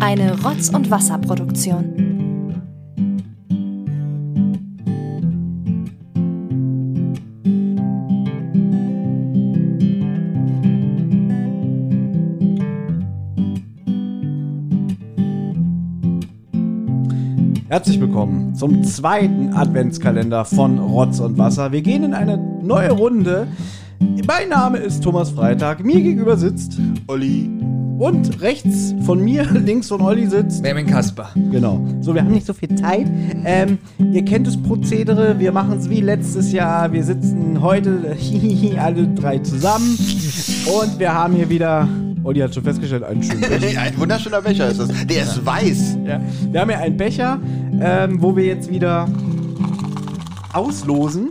Eine Rotz- und Wasserproduktion. Herzlich willkommen zum zweiten Adventskalender von Rotz und Wasser. Wir gehen in eine neue Runde. Mein Name ist Thomas Freitag. Mir gegenüber sitzt Olli. und rechts von mir, links von Olli sitzt. Benjamin Kasper. Genau. So, wir haben nicht so viel Zeit. Ähm, ihr kennt das Prozedere. Wir machen es wie letztes Jahr. Wir sitzen heute alle drei zusammen. Und wir haben hier wieder, Olli hat schon festgestellt, einen schönen Becher. Ein wunderschöner Becher ist das. Der ist weiß. Ja. Wir haben hier einen Becher, ähm, wo wir jetzt wieder auslosen,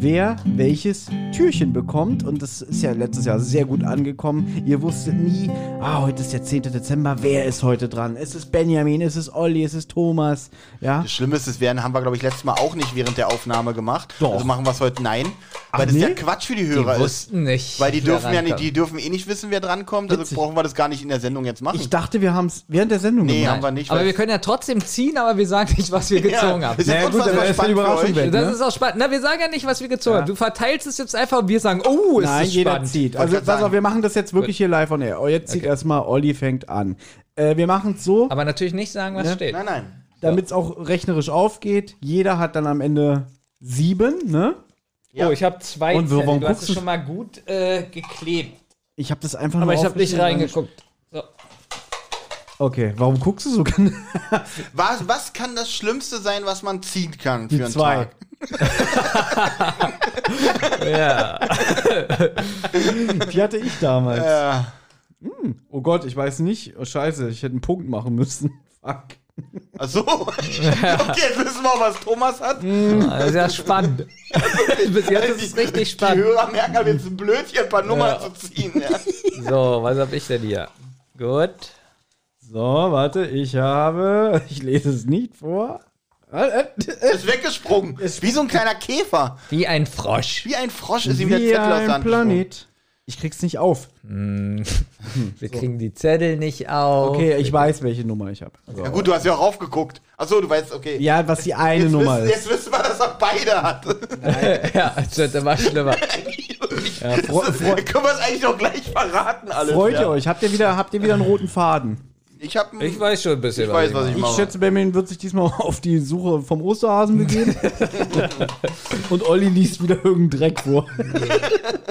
wer welches Türchen bekommt. Und das ist ja letztes Jahr sehr gut angekommen. Ihr wusstet nie, ah, heute ist der 10. Dezember, wer ist heute dran? Ist es Benjamin, ist es Olli, ist es Thomas? Ja. Das Schlimme ist, das werden, haben wir, glaube ich, letztes Mal auch nicht während der Aufnahme gemacht. Doch. Also machen wir es heute nein. Ach, weil das nee? ja Quatsch für die Die Hörer ist. wussten nicht. Weil die dürfen ja nicht, die dürfen eh nicht wissen, wer drankommt. Also Witzig. brauchen wir das gar nicht in der Sendung jetzt machen. Ich dachte, wir haben es während der Sendung Nee, gemacht. haben wir nicht. Aber wir können ja trotzdem ziehen, aber wir sagen nicht, was wir gezogen haben. ist ja Naja, gut, unfassbar dann ist die spannend für Überraschung weg. Das ne? ist auch spannend. Na, wir sagen ja nicht, was wir gezogen Ja. haben. Du verteilst es jetzt einfach und wir sagen, oh, ist Nein, das jeder spannend. zieht. Also pass auf, wir machen das jetzt wirklich hier live on air. Oh, jetzt zieht erstmal Olli fängt an. Äh, wir machen es so. Aber natürlich nicht sagen, was Ne? steht. Nein, nein. damit es auch rechnerisch aufgeht. Jeder hat dann am Ende sieben, ne? Ja. Oh, ich habe zwei Und warum. Du hast es schon mal gut äh, geklebt. Ich habe das einfach Aber nur ich habe nicht reingeguckt. Okay, warum guckst du so? Was, was kann das Schlimmste sein, was man ziehen kann für Die einen zwei. Tag? Ja. Die hatte ich damals. Ja. Oh Gott, ich weiß nicht. Oh Scheiße, ich hätte einen Punkt machen müssen. Fuck. Ach so. okay, jetzt wissen wir, was Thomas hat. Das ist ja spannend. Bis jetzt ist es richtig Die spannend. Hörer merken aber jetzt ein Blödchen, ein paar Nummern Ja. zu ziehen. Ja. So, was habe ich denn hier? Gut. So, warte, ich habe. Ich lese es nicht vor. Ist weggesprungen. Ist wie so ein kleiner Käfer. Wie ein Frosch. Wie ein Frosch ist ihm der Wie Zettel aus der ein Hand. Planet. Ich krieg's nicht auf. Wir kriegen die Zettel nicht auf. Okay, ich weiß, welche Nummer ich habe. Ja gut, du hast ja auch aufgeguckt. Achso, du weißt, okay. Ja, was die eine jetzt, Nummer wissen, ist. jetzt wissen wir, dass er beide hat. Ja, das wird immer schlimmer. Ja, fro fro Können wir es eigentlich noch gleich verraten, alles? freut ihr ja. euch? Habt ihr wieder, habt ihr wieder einen roten Faden? Ich, hab, Ich weiß schon ein bisschen, Ich weiß, was ich Ich mache. schätze, Benjamin wird sich diesmal auf die Suche vom Osterhasen begeben. Und Olli liest wieder irgendeinen Dreck vor.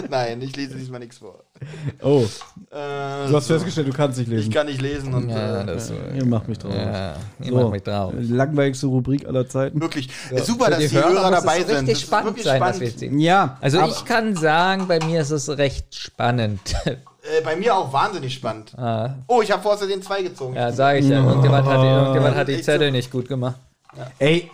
Nein, ich lese diesmal nichts vor. Oh, Äh, du hast festgestellt, du kannst nicht ich lesen. kann nicht lesen und Ja, äh, das Ihr macht mich drauf. Ja, ich So. mach mich drauf. Langweiligste Rubrik aller Zeiten. wirklich super, Für dass die, Hörer, Hörer dabei es sind. richtig Das ist spannend wirklich sein, was spannend. wir ziehen. Ja, Also aber- ich kann sagen, bei mir ist es recht spannend. Äh, bei mir auch wahnsinnig spannend. ah, Oh, ich habe vorher den zwei gezogen. ja, sage ich ja. Irgendjemand hat, die- irgendjemand hat die Zettel nicht gut gemacht. Ey,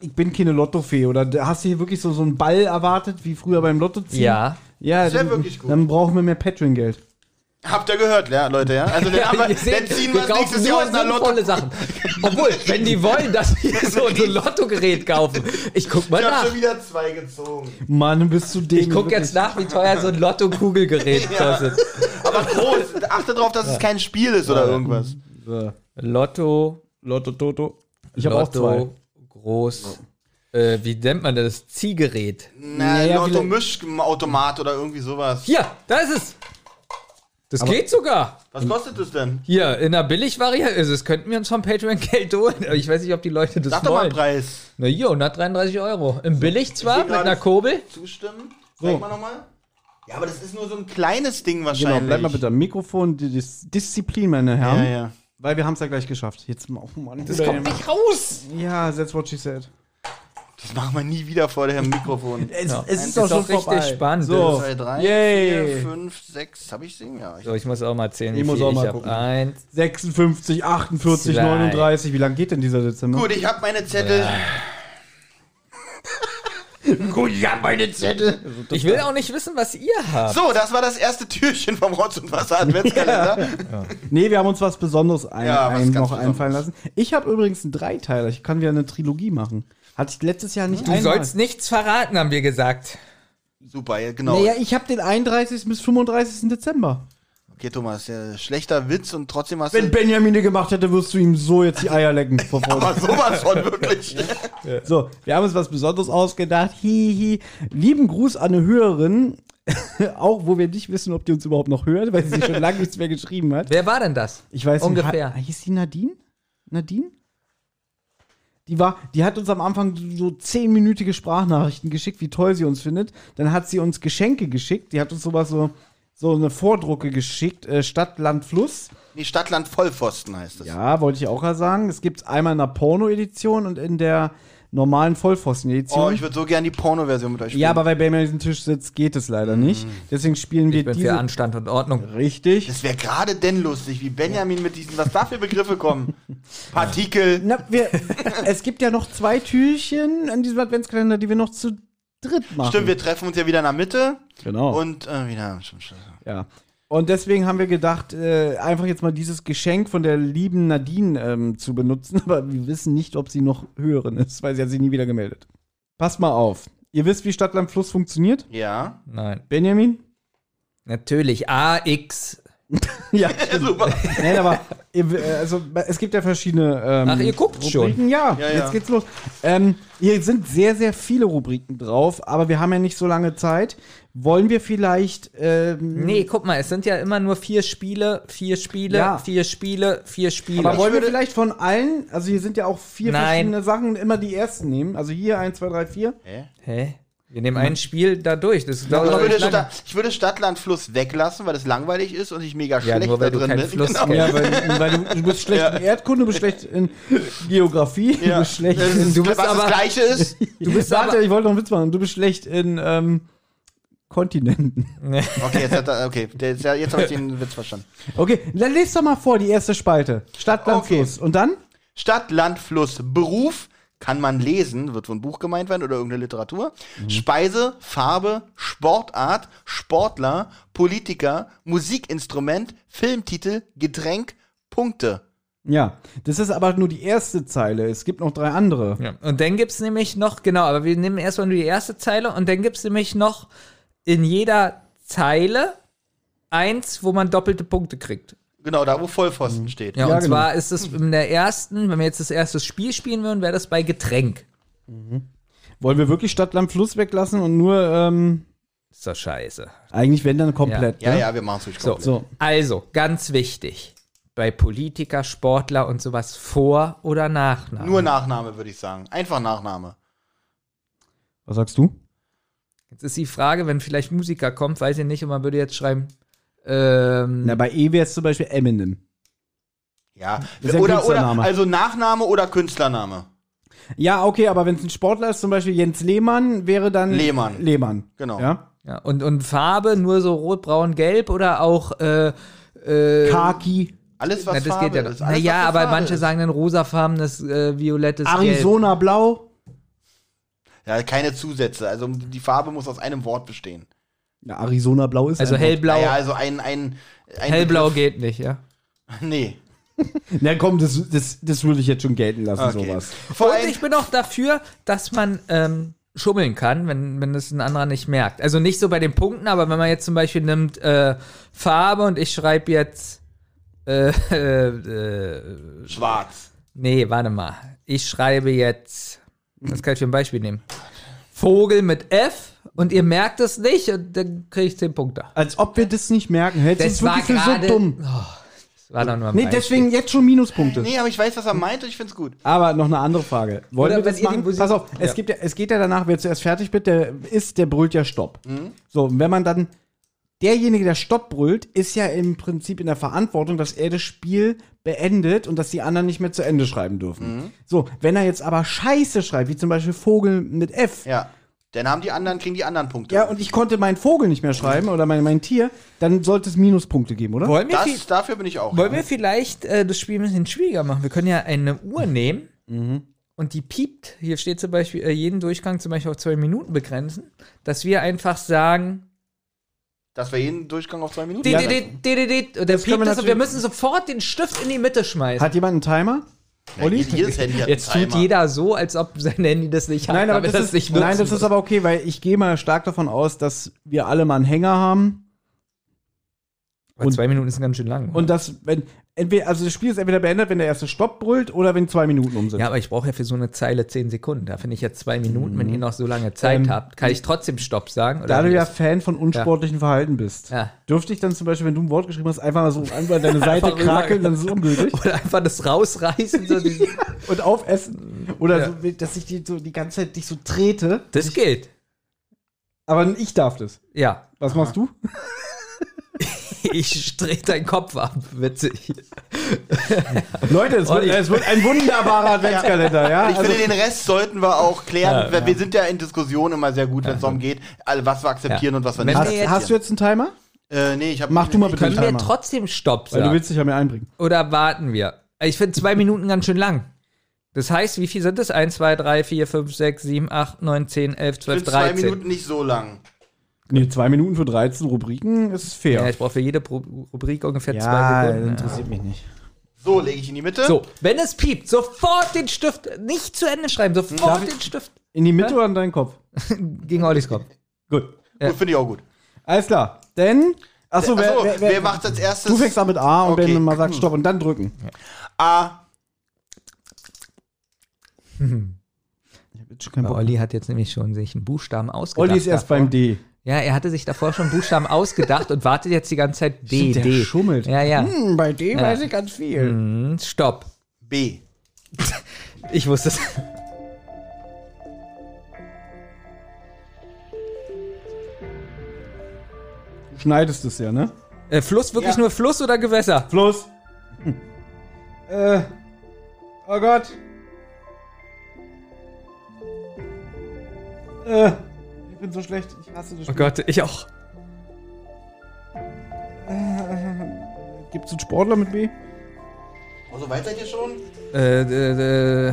ich bin keine Lottofee. Oder hast du hier wirklich so, so einen Ball erwartet, wie früher beim Lotto ziehen? Ja. Ja, Das wär dann, wirklich gut. dann brauchen wir mehr Patreon-Geld. Habt ihr gehört, ja, Leute, ja? Also dann, haben wir, dann ziehen wir wir nächstes Jahr nur aus einer Lotto. sinnvolle Sachen. Obwohl, wenn die wollen, dass wir so ein Lottogerät kaufen. Ich guck mal Ich habe nach. schon wieder zwei gezogen. Mann, bist du dämlich. Ich guck jetzt nach, wie teuer so ein Lotto-Kugelgerät Ja. kostet. Aber groß. Achte darauf, dass es kein Spiel ist oder irgendwas. So, Lotto, Lotto Toto. Ich habe auch zwei. Groß. Äh, wie nennt man das? Ziehgerät. Na, Naja, Lotto-Mischautomat oder irgendwie sowas. Hier, da ist es. Das geht sogar. Was kostet das denn? Hier, in der Billigvariante. Also, das könnten wir uns vom Patreon Geld holen. Aber Ich weiß nicht, ob die Leute das Sag doch mal einen wollen. Preis. Na hier, 133 Euro. Im Billig zwar, mit einer Kurbel. Zustimmen? So. Zeig mal nochmal. Ja, aber das ist nur so ein kleines Ding Genau, wahrscheinlich. bleib mal bitte am Mikrofon. Die Dis Disziplin, meine Herren. Ja, ja. Weil wir haben es ja gleich geschafft. Jetzt mal, oh Mann. Das kommt nicht raus. Ja, that's what she said. Das machen wir nie wieder vor dem Mikrofon. Es, Ja. es ist doch schon richtig vorbei. spannend. So, 2, 3, Yay. 4, 5, 6. Hab ich singen? Ja. Ich So, ich muss auch mal zählen. Ich muss auch mal gucken. Eins. 56, 48, Zwei. 39. Wie lang geht denn dieser Dezember? Gut, ich habe meine Zettel. Gut, ich hab meine Zettel. Ich will auch nicht wissen, was ihr habt. So, das war das erste Türchen vom Rotz und Wasser Adventskalender. Nee, wir haben uns was Besonderes ein, Ja, was ein, noch Besonderes. einfallen lassen. Ich habe übrigens einen Dreiteiler. Ich kann wieder eine Trilogie machen. Hatte ich letztes Jahr nicht Du einmal. sollst nichts verraten, haben wir gesagt. Super, ja, genau. Naja, ich habe den 31. bis 35. Dezember. Okay, Thomas, ja, schlechter Witz und trotzdem hast Wenn du. Benjamin den gemacht hätte, wirst du ihm so jetzt die Eier lecken. vor Freude. Aber sowas von wirklich. So, wir haben uns was Besonderes ausgedacht. Hihi. Lieben Gruß an eine Hörerin. auch wo wir nicht wissen, ob die uns überhaupt noch hört, weil sie schon lange nichts mehr geschrieben hat. Wer war denn das? Ich weiß Ungefähr. nicht. hat- Hieß die Nadine? Nadine? Die war, die hat uns am Anfang so zehnminütige Sprachnachrichten geschickt, wie toll sie uns findet. Dann hat sie uns Geschenke geschickt. Die hat uns sowas so, so eine Vordrucke geschickt, äh, Stadt, Land, Fluss. Nee, Stadtland Vollpfosten heißt es. Ja, wollte ich auch sagen. Es gibt einmal in der Porno-Edition und in der normalen Vollpfosten-Edition. Oh, ich würde so gern die Porno-Version mit euch spielen. ja, aber weil Benjamin an diesem Tisch sitzt, geht es leider nicht. Deswegen spielen wir Ich bin diese. für Anstand und Ordnung. Richtig. Das wäre gerade denn lustig, wie Benjamin mit diesen, was da für Begriffe kommen. Partikel. Na, wir, es gibt ja noch zwei Türchen an diesem Adventskalender, die wir noch zu dritt machen. Stimmt, wir treffen uns ja wieder in der Mitte Genau. und äh, wieder. ja. Und deswegen haben wir gedacht, äh, einfach jetzt mal dieses Geschenk von der lieben Nadine ähm, zu benutzen. Aber wir wissen nicht, ob sie noch Hörerin ist, weil sie hat sich nie wieder gemeldet. Passt mal auf. Ihr wisst, wie Stadtland Fluss funktioniert? Ja. Nein. Benjamin? Natürlich. AX. Ja. Super. Nein, aber ihr, äh, also, es gibt ja verschiedene. Ähm, Ach, ihr guckt schon. Rubriken. Ja, Ja, ja. jetzt geht's los. Ähm, hier sind sehr, sehr viele Rubriken drauf, aber wir haben ja nicht so lange Zeit. Wollen wir vielleicht. Ähm, Nee, guck mal, es sind ja immer nur vier Spiele, vier Spiele, Ja. vier Spiele, vier Spiele. aber wollen wir vielleicht von allen, also hier sind ja auch vier Nein. verschiedene Sachen, immer die ersten nehmen. Also hier 1, 2, 3, 4. Hä? Hä? Wir nehmen ein Spiel da durch. Das Ich dauert würde, nicht lange. Sta ich würde Stadtland Fluss weglassen, weil es langweilig ist und ich mega Ja, schlecht nur weil da du drin keinen bin. Fluss Genau. kennst. Ja, weil, weil du, du bist schlecht in Erdkunde, du bist schlecht in Geografie, du Ja. bist schlecht Das in. Du bist was aber- das Gleiche ist. Du bist, warte, ich wollte noch einen Witz machen. Du bist schlecht in ähm, Kontinenten. Okay, jetzt, hat er, okay. Jetzt habe ich den Witz verstanden. Okay, dann lest doch mal vor, die erste Spalte. Stadt, Land, Okay. Fluss. Und dann? Stadt, Land, Fluss, Beruf kann man lesen, wird von Buch gemeint werden oder irgendeine Literatur. Mhm. Speise, Farbe, Sportart, Sportler, Politiker, Musikinstrument, Filmtitel, Getränk, Punkte. Ja, das ist aber nur die erste Zeile. Es gibt noch drei andere. Ja. Und dann gibt es nämlich noch, genau, aber wir nehmen erstmal nur die erste Zeile und dann gibt es nämlich noch in jeder Zeile eins, wo man doppelte Punkte kriegt. Genau, da wo Vollpfosten steht. Ja, Ja, und genau. zwar ist es in der ersten, wenn wir jetzt das erste Spiel spielen würden, wäre das bei Getränk. Wollen wir wirklich Stadt, Land, Fluss weglassen und nur, ähm, Ist doch scheiße. eigentlich wenn dann komplett. Ja, ne? ja, wir machen es durch. So, So. also, ganz wichtig. Bei Politiker, Sportler und sowas Vor- oder Nachname. Nur Nachname, würde ich sagen. Einfach Nachname. Was sagst du? Jetzt ist die Frage, wenn vielleicht Musiker kommt, weiß ich nicht, und man würde jetzt schreiben, ähm, Na, bei E wäre es zum Beispiel Eminem. Ja. ist ein oder, oder, Künstlername. also Nachname oder Künstlername. Ja, okay, aber wenn es ein Sportler ist, zum Beispiel Jens Lehmann, wäre dann Lehmann. Lehmann. Genau. Ja? ja, und, und Farbe nur so rot, braun, gelb oder auch, äh, äh, Kaki, Alles, was na, das Farbe geht ja ist. Alles, Naja, aber Farbe manche ist. sagen dann rosafarbenes, äh, violettes Gelb. Arizona Blau. Ja, keine Zusätze. Also die Farbe muss aus einem Wort bestehen. Ja, Arizona Blau ist Also ein Wort. hellblau, Naja, also ein, ein, ein hellblau Begriff- geht nicht, ja. Nee. Na komm, das, das, das würde ich jetzt schon gelten lassen, Okay. sowas. Vor Und ich bin auch dafür, dass man ähm, schummeln kann, wenn, wenn es ein anderer nicht merkt. Also nicht so bei den Punkten, aber wenn man jetzt zum Beispiel nimmt äh, Farbe und ich schreibe jetzt äh, äh, äh, schwarz. nee, warte mal. Ich schreibe jetzt, was kann ich für ein Beispiel nehmen? Vogel mit F und ihr merkt es nicht und dann kriege ich 10 Punkte. Als ob wir das nicht merken. Hältst du Das war wirklich für gerade- so dumm? Das war doch nur ein Nee, Beispiel. deswegen jetzt schon Minuspunkte. Nee, aber ich weiß, was er meint und ich find's gut. Aber noch eine andere Frage. Wollen Oder wir das machen? Musik- Pass auf, es, Ja. gibt ja, es geht ja danach, wer zuerst fertig wird, der ist, der brüllt ja Stopp. So, und wenn man dann, derjenige, der Stopp brüllt, ist ja im Prinzip in der Verantwortung, dass er das Spiel beendet und dass die anderen nicht mehr zu Ende schreiben dürfen. So, wenn er jetzt aber Scheiße schreibt, wie zum Beispiel Vogel mit F, Ja. Dann haben die anderen, kriegen die anderen Punkte. ja, und ich konnte meinen Vogel nicht mehr schreiben oder mein, mein Tier, dann sollte es Minuspunkte geben, oder? wollen wir, das, dafür bin ich auch. wollen wir vielleicht äh, das Spiel ein bisschen schwieriger machen? Wir können ja eine Uhr nehmen und die piept. Hier steht zum Beispiel äh, jeden Durchgang zum Beispiel auf zwei Minuten begrenzen, dass wir einfach sagen, Dass wir jeden Durchgang auf zwei Minuten Ja, der das piept wir es und wir müssen sofort den Stift in die Mitte schmeißen. Hat jemand einen Timer? Ja, Olli? jedes Handy hat Jetzt einen tut jeder so, als ob sein Handy das nicht hat. Nein, aber das, er ist, nicht nein, das ist aber okay, weil ich gehe mal stark davon aus, dass wir alle mal einen Hänger haben. Aber Und- zwei Minuten sind ganz schön lang. Und das, wenn, entweder, also das Spiel ist entweder beendet, wenn der erste Stopp brüllt oder wenn zwei Minuten um sind. ja, aber ich brauche ja für so eine Zeile zehn Sekunden. Da finde ich jetzt zwei Minuten, wenn ihr noch so lange Zeit Ähm, habt, kann ich trotzdem Stopp sagen? Da du wie ja ist- Fan von unsportlichen Verhalten bist, Ja. dürfte ich dann zum Beispiel, wenn du ein Wort geschrieben hast, einfach mal so einfach deine Seite Einfach rüber- krakeln, dann ist es ungültig. Oder einfach das rausreißen. So die, und aufessen. Oder Ja. so, dass ich die, so die ganze Zeit dich so trete. das geht. Aber ich darf das. Ja. Was machst du? Ich drehe deinen Kopf ab. Witzig. Leute, es wird, es wird ein wunderbarer Adventskalender, ja? Ich Also, finde, den Rest sollten wir auch klären. Ja, Wir sind ja in Diskussionen immer sehr gut, wenn es darum geht, alle, was wir akzeptieren Ja. und was wir nicht wir hast, jetzt- hast du jetzt einen Timer? Äh, nee, ich hab, Mach du mal bitte Können einen wir Timer. trotzdem Stopp Weil du sagen? willst dich ja mir einbringen. Oder warten wir? Ich finde zwei Minuten ganz schön lang. Das heißt, wie viel sind es? 1, 2, 3, 4, 5, 6, 7, 8, 9, 10, 11, Ich 12, finde zwei 13. Minuten nicht so lang. Nee, zwei Minuten für 13 Rubriken ist fair. Ja, ich brauche für jede Pro Rubrik ungefähr Ja, zwei Sekunden. interessiert mich nicht. So, lege ich in die Mitte. So, wenn es piept, sofort den Stift, nicht zu Ende schreiben, sofort den Stift In die Mitte oder in deinen Kopf? gegen Ollis Kopf. Gut. Gut, finde ich auch gut. Alles klar. Denn, achso, wer, Achso, wer, wer, wer, macht als erstes? du fängst an mit A und Okay. wenn man sagt Stopp und dann drücken. A. Ich hab jetzt schon keinen Bock. Olli hat jetzt nämlich schon sich einen Buchstaben ausgedacht. Olli ist erst davor. beim D. Ja, er hatte sich davor schon Buchstaben ausgedacht und wartet jetzt die ganze Zeit D, Stimmt, der D. schummelt. Ja, ja. Hm, bei D Ja. weiß ich ganz viel. Hm, Stopp. B. Ich wusste es. Du schneidest es ja, ne? Äh, Fluss, wirklich Ja. nur Fluss oder Gewässer? Fluss. Hm. Äh. Oh Gott. Äh. Ich bin so schlecht. Ich hasse das Oh Spiel. Gott, ich auch. Gibt es einen Sportler mit B? Also weit seid ihr schon? Äh, äh, äh,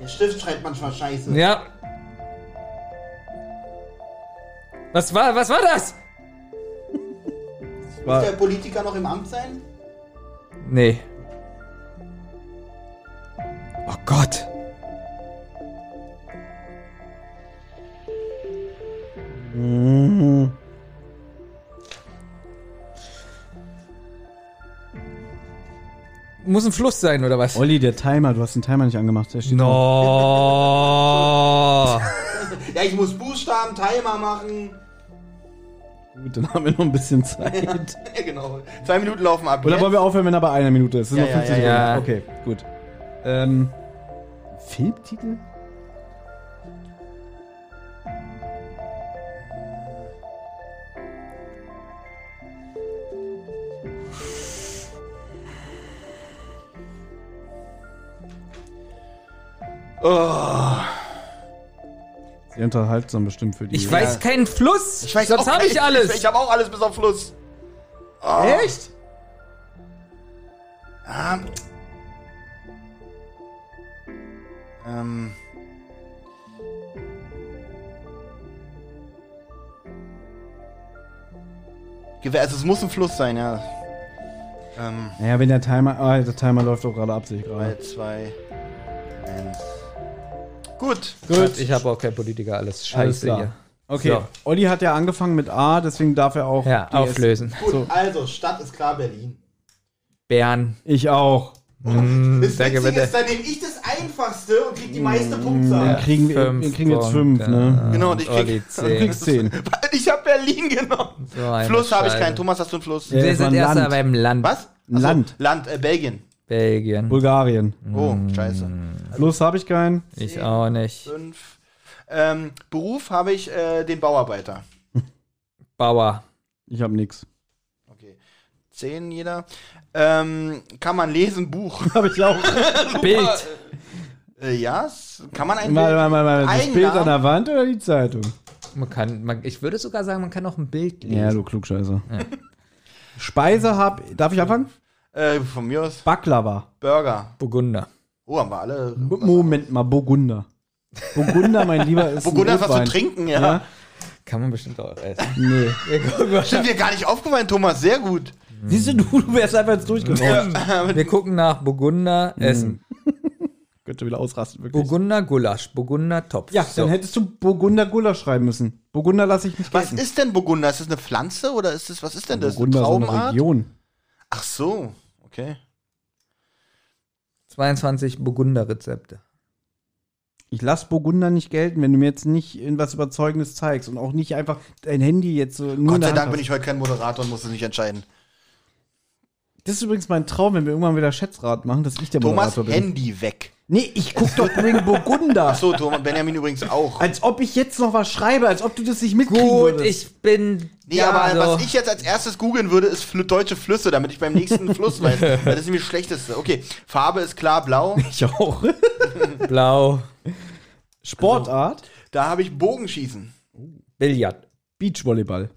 Der Stift schreibt manchmal scheiße. ja. Was war, was war das? Muss der Politiker noch im Amt sein? Nee. Oh Gott. Mhm. Muss ein Fluss sein, oder was? Olli, der Timer, du hast den Timer nicht angemacht. Der steht. No. Ja, ich muss Buchstaben, Timer machen. Gut, dann haben wir noch ein bisschen Zeit. Ja, genau. Zwei Minuten laufen ab. Oder jetzt. wollen wir aufhören, wenn er bei einer Minute ist? Das sind Ja, noch 50 ja, ja, Sekunden. Okay, gut. Ähm, Filmtitel? Oh, Sehr unterhaltsam bestimmt für die. Ich weiß keinen Fluss. ich weiß Sonst habe ich alles. Ich, ich habe auch alles bis auf Fluss. Oh. Echt? Ah. Ähm. Gewehr, also es muss ein Fluss sein, ja. Ähm, Naja, wenn der Timer. Ah, der Timer läuft doch gerade ab, sehe ich gerade. 3, 2, 1. Gut. Gut. Ich habe auch keinen Politiker, alles Alles scheiße klar. hier. Okay, So. Olli hat ja angefangen mit A, deswegen darf er auch. Ja, auflösen. Gut, So. also Stadt ist klar Berlin. Bern. Ich auch. Mm, Das Witzige ist, dann nehme ich das Einfachste und krieg die meiste Punktzahl. Dann kriegen wir, wir kriegen jetzt fünf, Punkte. ne? Genau, und ich krieg- Olli Du 10. kriegst zehn. Ich habe Berlin genommen. So Fluss habe ich keinen. Thomas, hast du einen Fluss? Ja. Wir war sind erst Land. beim Land. Was? Ein Land. Land, äh, Belgien. Belgien. Bulgarien. Oh, scheiße. Fluss habe ich keinen. Ich auch nicht. Fünf. Ähm, Beruf habe ich äh, den Bauarbeiter. Bauer. Ich habe nix. Okay. Zehn jeder. Ähm, kann man lesen, Buch. Habe ich auch. Bild. Äh, ja, kann man ein Mal, Bild? mal, mal, mal. Das Eigennamen? Bild an der Wand oder die Zeitung? Man kann, man, ich würde sogar sagen, man kann auch ein Bild lesen. Ja, du Klugscheißer. Speise hab. Darf ich anfangen? Äh, von mir aus Baklava. Burger. Burgunder. Oh, haben wir alle. Moment mal, Burgunder. Burgunder, mein Lieber, ist. Burgunder ist was zu trinken, ja. Ja? Kann man bestimmt auch essen. Nee. Stimmt dir gar nicht aufgefallen, Thomas. Sehr gut. Siehst du, du, du wärst einfach jetzt durchgekommen. Wir gucken nach Burgunder Mhm. Essen. Könnte wieder ausrasten, wirklich. Burgunder Gulasch. Burgunder Topf. ja, so. dann hättest du Burgunder Gulasch schreiben müssen. Burgunder lasse ich nicht Was gelten. ist denn Burgunder? Ist das eine Pflanze oder ist das, was ist denn das? Burgunder so eine Traubenart? Region? Ach so, okay. 22 Burgunder-Rezepte. Ich lasse Burgunder nicht gelten, wenn du mir jetzt nicht irgendwas Überzeugendes zeigst und auch nicht einfach dein Handy jetzt so nur Gott sei Dank bin ich heute kein Moderator und muss es nicht entscheiden. Das ist übrigens mein Traum, wenn wir irgendwann wieder Schätzrat machen, dass ich der Thomas, Moderator bin. Handy weg. Nee, ich guck doch Ring Burgunder. Ach so, Thomas, Benjamin übrigens auch. Als ob ich jetzt noch was schreibe, als ob du das nicht mitkriegen Gut, würdest. ich bin. Nee, ja, aber so. was ich jetzt als erstes googeln würde, ist fl deutsche Flüsse, damit ich beim nächsten Fluss weiß. Weil Das ist nämlich das Schlechteste. Okay, Farbe ist klar blau. Ich auch. Blau, Sportart? Da habe ich Bogenschießen. Billard. Beachvolleyball.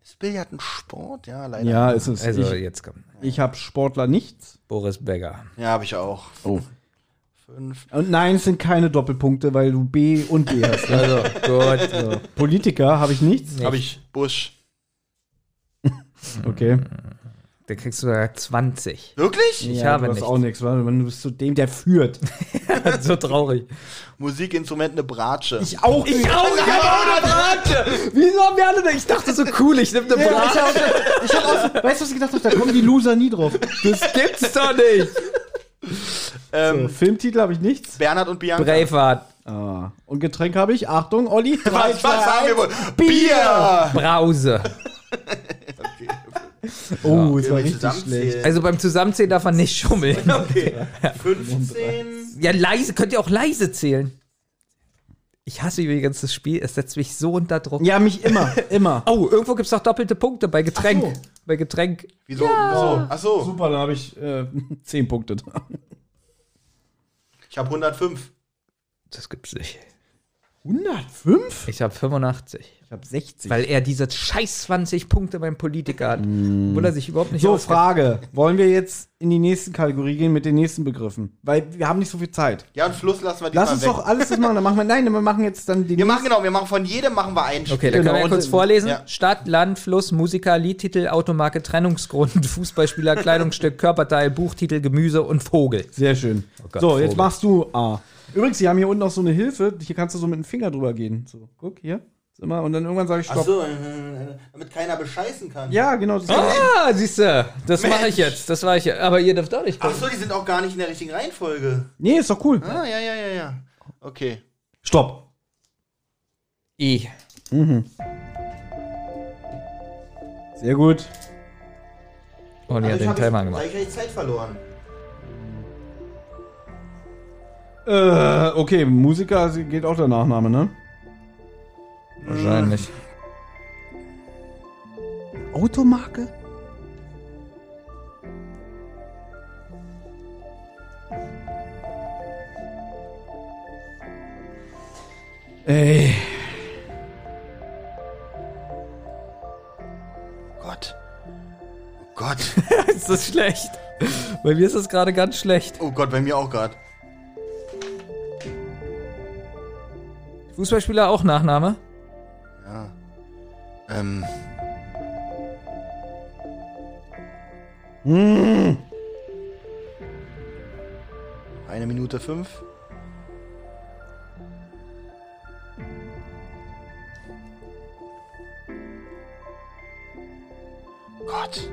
Ist Billard ein Sport? Ja, leider. Ja, ist es. Also ich jetzt kommt ich habe Sportler nichts. Boris Becker. Ja, habe ich auch. Oh. Fünf. Und nein, es sind keine Doppelpunkte, weil du B und B hast. ne? Also gut. So. Politiker habe ich nichts. Habe ich Busch. Okay. Da kriegst du ja 20. Wirklich? Ich ja, habe du hast nichts. auch nichts, weil du bist zu dem, der führt. so traurig. Musikinstrument eine Bratsche. Ich auch Ich auch, ich habe auch eine Bratsche. Wieso haben wir alle eine? Ich dachte so cool, ich nehme eine Ja, ich Bratsche. hab, ich hab auch so, weißt du, was ich gedacht habe? Da kommen die Loser nie drauf. Das gibt's doch nicht. Ähm, So, Filmtitel habe ich nichts. Bernhard und Bianca. Braveheart. Ah. Und Getränk habe ich. Achtung, Olli. Drei, Was, was zwei, haben wir wohl? Bier! Brause. Oh, es war richtig schlecht. Also beim Zusammenzählen darf man nicht schummeln. Okay. 15. Ja, leise, könnt ihr auch leise zählen. Ich hasse übrigens das Spiel, es setzt mich so unter Druck. Ja, mich immer, immer. Oh, irgendwo gibt's doch doppelte Punkte bei Getränk. Ach so. Bei Getränk. Wieso? Wieso? Ach so. Super, dann habe ich äh, 10 Punkte da. Ich habe 105. Das gibt's nicht. 105? Ich habe 85. Ich habe 60. Weil er diese scheiß 20 Punkte beim Politiker hat. Obwohl er sich überhaupt nicht so, auskennt. Frage. Wollen wir jetzt in die nächste Kategorie gehen mit den nächsten Begriffen? Weil wir haben nicht so viel Zeit. Ja, und Fluss lassen wir Lass diesmal uns weg. doch alles das machen. Dann machen wir, nein, wir machen jetzt dann die Wir machen genau, wir machen von jedem machen wir ein Spiel. Okay, dann Genau, können wir ja und- kurz vorlesen. Ja. Stadt, Land, Fluss, Musiker, Liedtitel, Automarke, Trennungsgrund, Fußballspieler, Kleidungsstück, Körperteil, Buchtitel, Gemüse und Vogel. Sehr schön. Oh Gott, so, jetzt Vogel. machst du A. Übrigens, die haben hier unten noch so eine Hilfe. Hier kannst du so mit dem Finger drüber gehen. So, guck hier. Ist Immer, und dann irgendwann sage ich Ach Stopp. so, äh, damit keiner bescheißen kann. Ja, genau. Das Ah, siehst du, das mache ich jetzt. Das war ich. Aber ihr dürft auch nicht Ach gucken. so, die sind auch gar nicht in der richtigen Reihenfolge. Nee, ist doch cool. Ah, ja, ja, ja, ja. Okay. Stopp. I. Sehr gut. Und ihr habt den hab Timer ich, gemacht. gleich hab ich Zeit verloren. Äh, okay, Musiker geht auch der Nachname, ne? Wahrscheinlich. Automarke? Ey. Gott. Oh Gott. ist das schlecht? Bei mir ist das gerade ganz schlecht. Oh Gott, bei mir auch gerade. Fußballspieler auch Nachname? Ja. Ähm. Hm. Eine Minute fünf. Gott.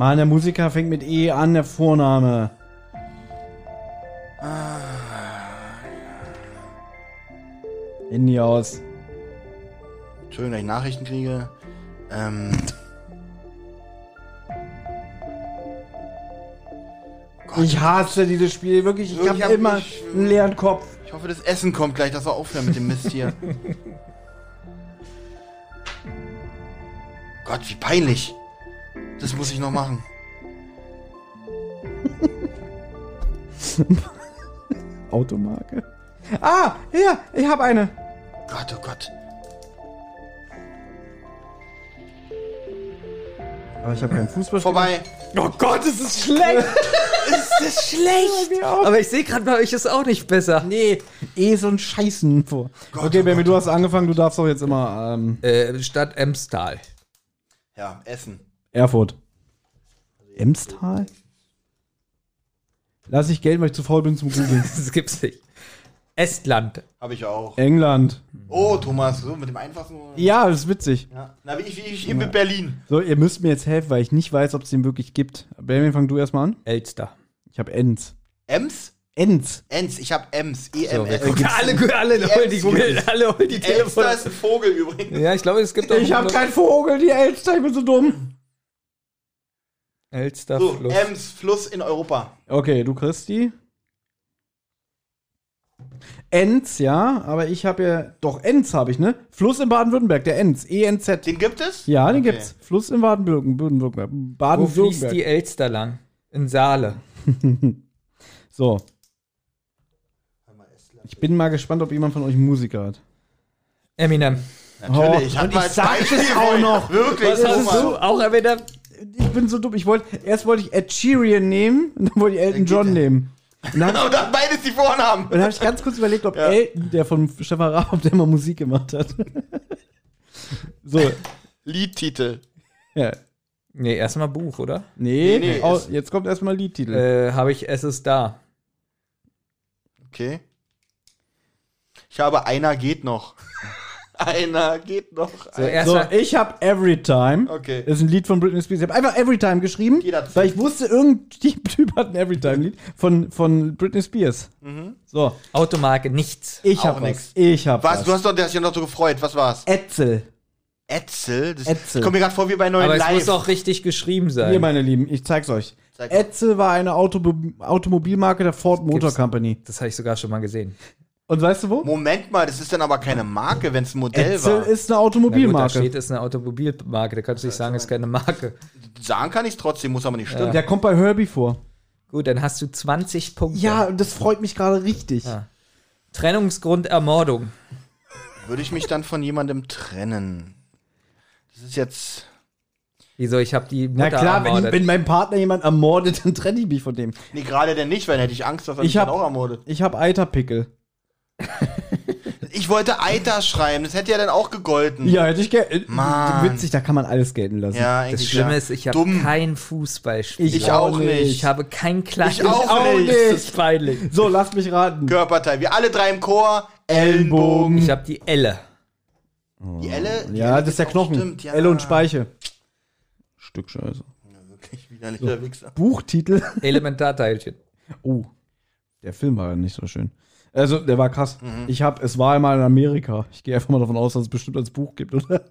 Mann, der Musiker fängt mit E an, der Vorname. Handy aus. Entschuldigung, dass ich Nachrichten kriege. Ähm. Gott, Ich hasse dieses Spiel, wirklich. Ich Wirklich habe hab immer ich- einen leeren Kopf. ich hoffe, das Essen kommt gleich, dass wir aufhören mit dem Mist hier. Gott, wie peinlich. Das muss ich noch machen. Automarke. Ah, hier, ich habe eine. Gott, oh Gott. Aber ich habe keinen Fußball. Vorbei. Oh Gott, es ist schlecht. ist das schlecht. Aber ich sehe gerade bei euch ist auch nicht besser. Nee, eh so ein Scheißen vor. okay, Baby, du hast angefangen, du darfst doch jetzt immer ähm, Äh, Stadt Emstal. Ja, Essen. Erfurt. Emstal? Lass ich Geld, weil ich zu faul bin zum Googeln. Das gibt's nicht. Estland. Habe ich auch. England. Oh, Thomas, so mit dem einfachen. Ja, das ist witzig. Ja. Na, wie ich, wie ich in Berlin. So, ihr müsst mir jetzt helfen, weil ich nicht weiß, ob es den wirklich gibt. Benjamin, fang du erstmal an. Elster. Ich habe Enz. Ems? Enz. Enz, ich habe Ems. So, E-M-S. guck, alle, alle holen die Google, alle holen die Telefone. Elster ist ein Vogel übrigens. Ja, ich glaube, es gibt auch Ich habe keinen Vogel, die Elster, ich bin so dumm. Elster So, Fluss. Ems, Fluss in Europa. Okay, du Christi. Enz, ja, aber ich habe ja. Doch, Enz habe ich, ne? Fluss in Baden-Württemberg, der Enz. E-N-Z. Den gibt es? Ja, den Okay. gibt's. Fluss in Baden-Württemberg. Wo fließt die. Elster lang? In Saale. So. Ich bin mal gespannt, ob jemand von euch Musiker hat. Eminem. Natürlich. Oh, ich hatte und mal ich sag es auch noch. Wirklich, Was ist Thomas. so? Auch Eminem? Ich bin so dumm. Ich wollte, erst wollte ich Ed Sheeran nehmen und dann wollte ich Elton John nehmen. Und dann, Und dann beides die Vornamen. und dann habe ich ganz kurz überlegt, ob Ja. Elton, der von Stefan Raab, ob der mal Musik gemacht hat. so, Liedtitel. ja. Nee, erstmal Buch, oder? Nee, Nee, nee, ist- jetzt kommt erstmal Liedtitel. Äh, habe ich Es ist da. Okay. Ich habe einer geht noch. Einer geht noch. So, Ein- so, ich habe Every Time. Okay. Das ist ein Lied von Britney Spears. Ich habe einfach Every Time geschrieben, Jeder- weil ich wusste, irgendein Typ hat ein Every Time Lied von, von Britney Spears. Mhm. So, Automarke, nichts. ich habe nix. was. Ich habe Was? was. Du hast doch, dich noch so gefreut. Was war's? Etzel. Etzel? Das, Etzel. Ich komme mir gerade vor wie bei neuen Aber es Live. muss auch richtig geschrieben sein. Hier, meine Lieben, ich zeig's euch. Zeig. Etzel war eine Auto Automobilmarke der Ford Motor gibt's- Company. Das habe ich sogar schon mal gesehen. Und weißt du wo? Moment mal, das ist dann aber keine Marke, wenn es ein Modell Etzel war. ist eine Na gut, da Automobilmarke. steht, ist eine Automobilmarke. Da kannst du nicht sagen, ist keine Marke. Sagen kann ich trotzdem, muss aber nicht stimmen. Der kommt bei Herbie vor. Gut, dann hast du 20 Punkte. Ja, und das freut mich gerade richtig. Ja. Trennungsgrund Ermordung. Würde ich mich dann von jemandem trennen? Das ist jetzt. Wieso? Ich habe die Mutter Na klar, wenn, ermordet. wenn mein Partner jemand ermordet, dann trenne ich mich von dem. Nee, gerade denn nicht, weil dann hätte ich Angst, dass er Ich mich dann hab- auch ermordet. Ich habe Eiterpickel. Ich wollte Eiter schreiben, das hätte ja dann auch gegolten. Ja, hätte ich gerne. Mann. Witzig, da kann man alles gelten lassen. Ja, das Schlimme ja. ist, ich habe Dumm. kein Fußballspiel. Ich auch nicht. Ich habe kein klassisches. Ich auch nicht. Das ist peinlich. So, lasst mich raten. Körperteil. Wir alle drei im Chor. Ellenbogen. Ich habe die Elle. Die Elle? die Ja, Elle das ist der auch Knochen. Stimmt, ja. Elle und Speiche. Stück Scheiße. Wirklich widerlicher Wichser. Buchtitel. Elementarteilchen. Oh, der Film war ja nicht so schön. Also, der war krass. Mhm. Ich hab, es war einmal in Amerika. Ich gehe einfach mal davon aus, dass es bestimmt als Buch gibt, oder?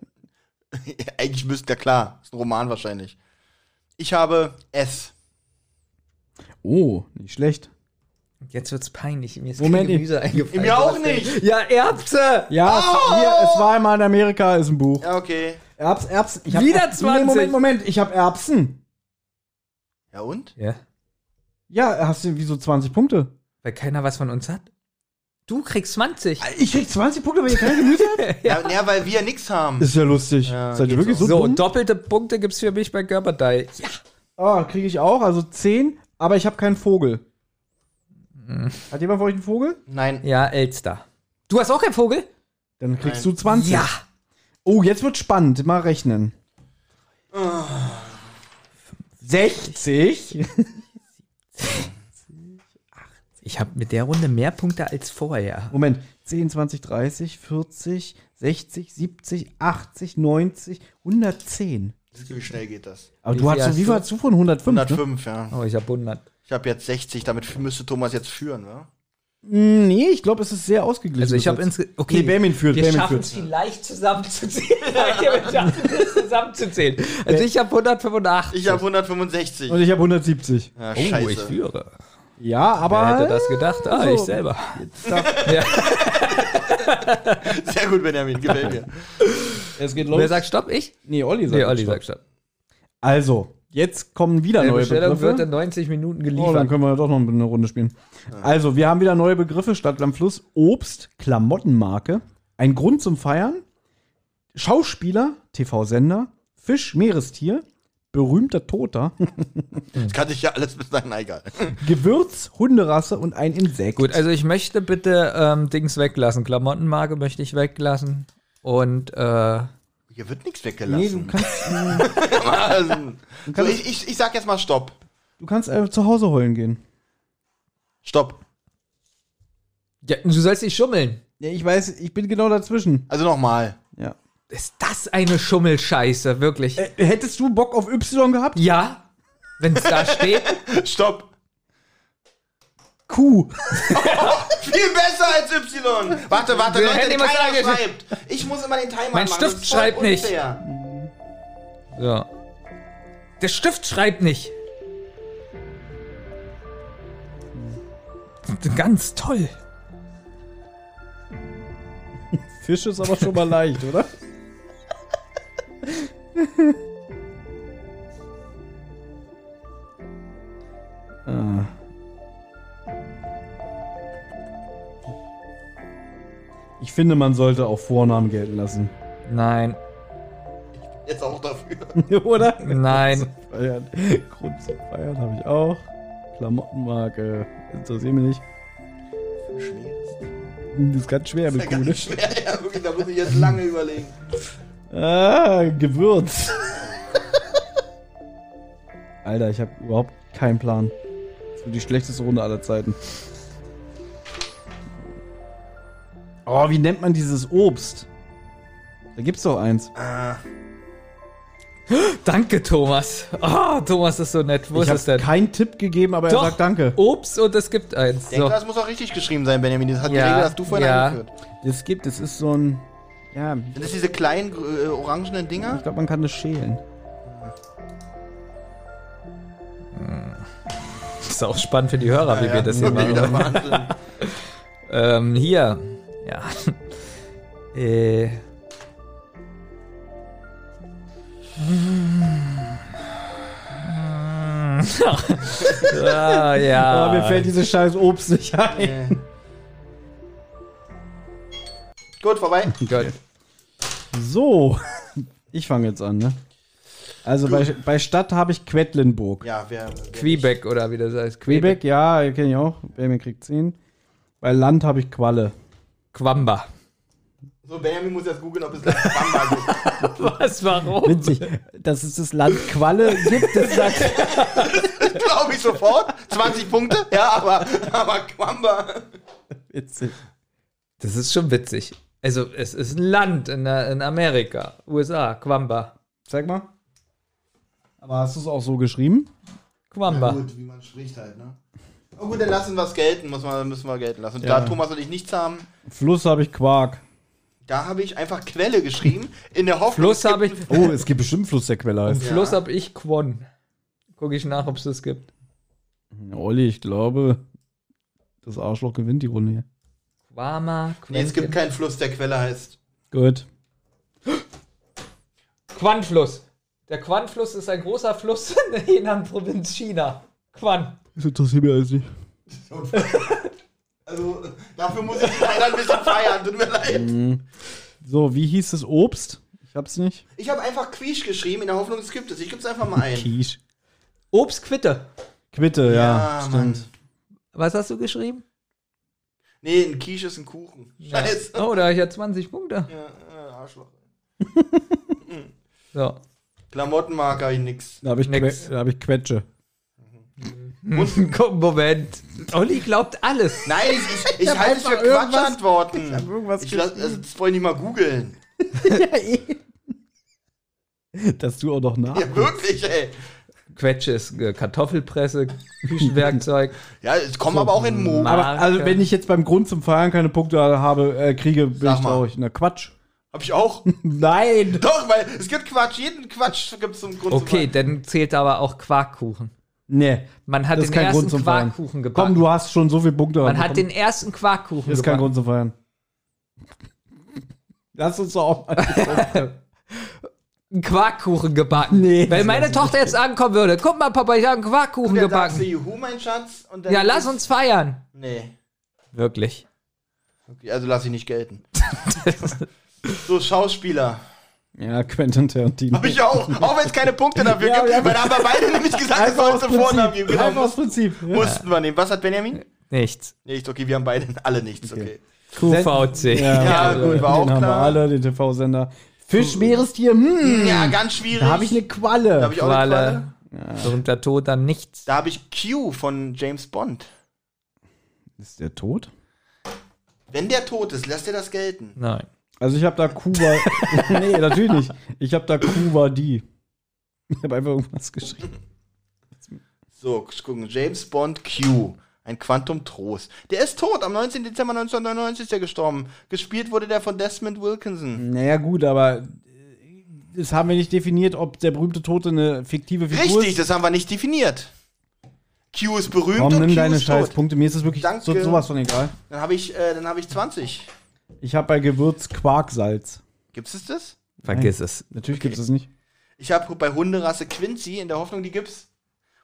Eigentlich müsste, ja klar, ist ein Roman wahrscheinlich. Ich habe S. Oh, nicht schlecht. Jetzt wird's peinlich. Mir ist Moment, kein Gemüse eingefallen. Mir auch nicht. Ja, Erbse. Ja, es, hier, es war einmal in Amerika, ist ein Buch. Ja, okay. Erbs, Erbsen. Ich hab, Wieder Nee, 20. Moment, Moment, ich habe Erbsen. Ja und? Ja, Ja, hast du wieso 20 Punkte? weil keiner was von uns hat. Du kriegst 20. Ich krieg 20 Punkte, weil ihr kein Gemüse habt? Ja, ja, weil wir nichts haben. Ist ja lustig. Ja, Seid ihr wirklich so, So, dumm? doppelte Punkte gibt's für mich bei Körperteil. Ja. Ah, kriege ich auch, also 10, aber ich habe keinen Vogel. Hm. Hat jemand von euch einen Vogel? Nein. Ja, Elster. Du hast auch keinen Vogel? Dann kriegst Nein. du 20. Ja. Oh, jetzt wird spannend. Mal rechnen. 60. Ich habe mit der Runde mehr Punkte als vorher. Moment. 10, 20, 30, 40, 60, 70, 80, 90, 110. Wie schnell geht das? Aber Wie du viel hast hast wie du? viel hast du von 105? Ne? 105, ja. Oh, ich habe 100. Ich habe jetzt 60, damit müsste Thomas jetzt führen, wa? Mm, Nee, ich glaube, es ist sehr ausgeglichen. Also ich habe insgesamt. Okay, Nee, Benjamin führt, wir Benjamin schaffen es vielleicht zusammenzuzählen. wir schaffen es zusammenzuzählen. Also ich habe 185. Ich habe 165. Und ich habe 170. Ja, oh, scheiße. ich führe. Ja, aber. Wer hätte das gedacht? Ah, so. ich selber. Sehr gut, Benjamin, gefällt mir. Es geht los. Wer sagt Stopp? Ich? nee, Olli sagt Nee, Olli Stopp. sagt Stopp. Also, jetzt kommen wieder Die neue Bestellung Begriffe. wird in 90 Minuten Oh, dann geliefert. können wir doch noch eine Runde spielen. Also, wir haben wieder neue Begriffe. Stadt am Fluss, Obst, Klamottenmarke, ein Grund zum Feiern, Schauspieler, TV-Sender, Fisch, Meerestier, berühmter Toter, Das kann ich ja alles bis dahin, na, egal. Gewürz, Hunderasse und ein Insekt. Gut, also ich möchte bitte ähm, Dings weglassen. Klamottenmarke möchte ich weglassen. Und äh, Hier wird nichts nee, weggelassen. du kannst, Also, so, kannst- ich, ich, ich sag jetzt mal Stopp. du kannst äh, zu Hause heulen gehen. Stopp. ja, du sollst nicht schummeln. Ja, ich weiß, ich bin genau dazwischen. Also nochmal. Ja. Ist das eine Schummelscheiße, wirklich? Äh, hättest du Bock auf Y gehabt? ja, wenn es da steht. Stopp. Q. Viel besser als Y. Warte, warte, Wir Leute, hätten der immer Timer sagen- schreibt. Ich muss immer den Timer Mein machen. Stift das ist voll schreibt nicht. unfair. So. Der Stift schreibt nicht. Ganz toll. Fisch ist aber schon mal leicht, oder? Ah. Ich finde, man sollte auch Vornamen gelten lassen. Nein, Jetzt auch dafür. oder? nein. Grund zum Feiern habe ich auch. Klamottenmarke. Interessiert mich nicht. Schwer. Das ist ganz schwer mit Ja, Kuh, ne? ganz schwer, ja, wirklich, da muss ich jetzt lange überlegen. Ah, Gewürz. Alter, ich habe überhaupt keinen Plan. Das wird die schlechteste Runde aller Zeiten. Oh, wie nennt man dieses Obst? Da gibt's doch eins. Ah, Danke, Thomas. Ah, Thomas ist so nett. Wo ich ist es habe denn? keinen Tipp gegeben, aber Doch. er sagt Danke. Obst und es gibt eins. ich denke, So. das muss auch richtig geschrieben sein, Benjamin. Das hat die Ja, Regel, dass du vorhin ja. eingeführt. Es gibt, es ist so ein. Ja, Sind das diese kleinen äh, orangenen Dinger? ich glaube, man kann das schälen. ist auch spannend für die Hörer, wie Ja, wir das hier machen. Ähm, hier. Ja. äh. ah, ja. Aber mir fällt dieses scheiß Obst nicht ein. Gut, vorbei. Gott. So, ich fange jetzt an, ne? Also bei, bei Stadt habe ich Quedlinburg. Ja, wer. wer Quebec oder wie das heißt. Quebec, ja, kenne ich auch. Benjamin kriegt 10. Bei Land habe ich Qualle. Quamba. So, Benjamin muss jetzt googeln, ob es das Bamba gibt. Was, warum? Witzig, dass es das Land Qualle gibt, das sagt, Glaube ich sofort. 20 Punkte. Ja, aber, aber Quamba. witzig. Das ist schon witzig. Also, es ist ein Land in, in Amerika, USA, Quamba. Sag mal. Aber hast du es auch so geschrieben? Quamba. Gut, wie man spricht halt, ne? Oh gut, dann lassen wir es gelten, muss man, müssen wir gelten lassen. Und Ja. da Thomas und ich nichts haben, Fluss habe ich Quark. da habe ich einfach Quelle geschrieben, in der Hoffnung. Fluss habe ich. Oh, es gibt bestimmt Fluss, der Quelle heißt. Fluss habe ich Quon. Gucke ich nach, ob es das gibt. Olli, ich glaube, das Arschloch gewinnt die Runde hier. Quama, Nee, es gibt keinen Fluss, der Quelle heißt. Gut. Quanfluss. Der Quanfluss ist ein großer Fluss in der Henan-Provinz China. Quan. Das interessiert mich alles nicht. Also, dafür muss ich leider ein bisschen feiern, tut mir leid. So, wie hieß das Obst? Ich hab's nicht. Ich habe einfach Quiche geschrieben, in der Hoffnung, es gibt es. Ich gebe es einfach mal ein. Quiche. Obstquitte. Quitte, ja, Mann. stimmt. Was hast du geschrieben? Nee, ein Quiche ist ein Kuchen. Scheiße. Oh, da habe ich ja 20 Punkte. Ja, ja, Arschloch. So. Klamottenmarke habe ich nix. Da habe ich, Nix. Que da hab ich Quetsche. Komm, Moment. Olli glaubt alles. Nein, ich, ich, ich halte es für einfach irgendwas- Quatschantworten. ich Ich lass, also, das wollte ich nicht mal googeln. ja, eh. Dass du auch noch nach. Ja, wirklich, ey. Quetsche ist äh, Kartoffelpresse, Küchenwerkzeug. Ja, es kommen aber auch in Mo. Aber also, wenn ich jetzt beim Grund zum Feiern keine Punkte habe, äh, kriege, bin Sag ich traurig. Na Quatsch. Hab ich auch. Nein. Doch, weil es gibt Quatsch. Jeden Quatsch gibt es zum Grund Okay, zum dann zählt aber auch Quarkkuchen. Nee. Man hat Das ist den kein Grund ersten zum Feiern. Quarkkuchen gebacken. Komm, du hast schon so viele Punkte. Man hat den ersten Quarkkuchen Ist kein gebacken. Grund zum Feiern. Lass uns doch auch mal. Einen Quarkkuchen gebacken. Nee. Wenn meine Tochter jetzt ankommen würde, guck mal, Papa, ich habe einen Quarkkuchen Dann sagst du gebacken. Juhu, mein Schatz. Und dann Ja, lass uns feiern. Nee. Wirklich. Okay, also lass ich nicht gelten. so, Schauspieler. Ja, Quentin Tarantino. Hab ich auch. Auch wenn es keine Punkte dafür Ja, gibt. ja. Weil da haben wir beide nämlich gesagt, das Einfach war aus unser Vornamen. Prinzip. Genau, Einfach aus Prinzip. Ja. mussten wir nehmen. Was hat Benjamin? Nichts. Nichts, okay, wir haben beide alle nichts, okay. QVC. Ja, Ja, gut, den war auch haben wir klar. alle, den TV-Sender. Fisch, Meerestier, hm. Ja, ganz schwierig. Da habe ich eine Qualle. Da habe ich auch eine Qualle. Qualle. Berühmter Tod, dann nichts. Da habe ich Q von James Bond. Ist der tot? Wenn der tot ist, lässt er das gelten. Nein. Also ich habe da Kuba. nee, natürlich nicht. Ich habe da Kuba die. Ich habe einfach irgendwas geschrieben. So, gucken. James Bond Q. Ein Quantum Trost. Der ist tot. Am 19. Dezember 1999 ist er gestorben. Gespielt wurde der von Desmond Wilkinson. Naja, gut, aber äh, das haben wir nicht definiert, ob der berühmte Tote eine fiktive Figur Richtig, ist. das haben wir nicht definiert. Q ist berühmt Komm, und nimm Q deine ist tot. Scheißpunkte. Mir ist es wirklich Danke. so, sowas von egal. Dann habe ich, äh, dann habe ich 20. Ich habe bei Gewürz Quarksalz. Gibt's es das? Vergiss es. Natürlich gibt es es nicht. Ich habe bei Hunderasse Quincy, in der Hoffnung, die gibt's.